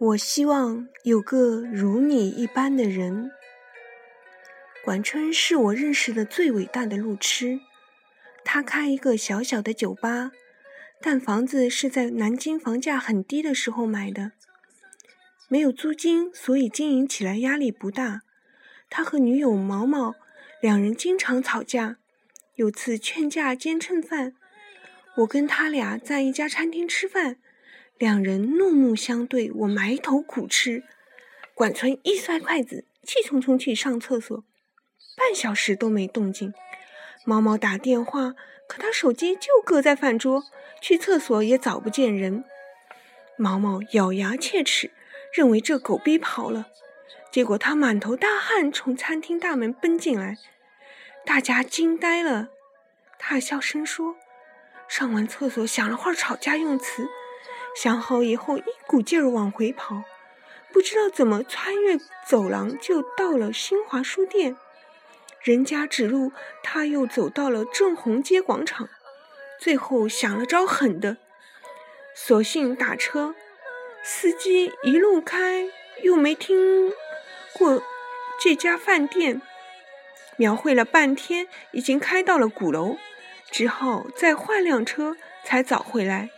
我希望有个如你一般的人。管春是我认识的最伟大的路痴，他开一个小小的酒吧，但房子是在南京房价很低的时候买的，没有租金，所以经营起来压力不大。他和女友毛毛两人经常吵架，有次劝架兼蹭饭，我跟他俩在一家餐厅吃饭。两人怒目相对，我埋头苦吃。管春一摔筷子，气冲冲去上厕所，半小时都没动静。毛毛打电话，可他手机就搁在饭桌，去厕所也找不见人。毛毛咬牙切齿，认为这狗逼跑了。结果他满头大汗从餐厅大门奔进来，大家惊呆了。他小声说：“上完厕所想了会儿吵架用词。”想好以后，一股劲儿往回跑，不知道怎么穿越走廊就到了新华书店。人家指路，他又走到了正红街广场。最后想了招狠的，索性打车。司机一路开，又没听过这家饭店，描绘了半天，已经开到了鼓楼，只好再换辆车才找回来。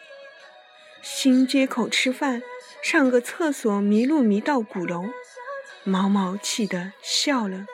新街口吃饭，上个厕所迷路迷到鼓楼，毛毛气得笑了。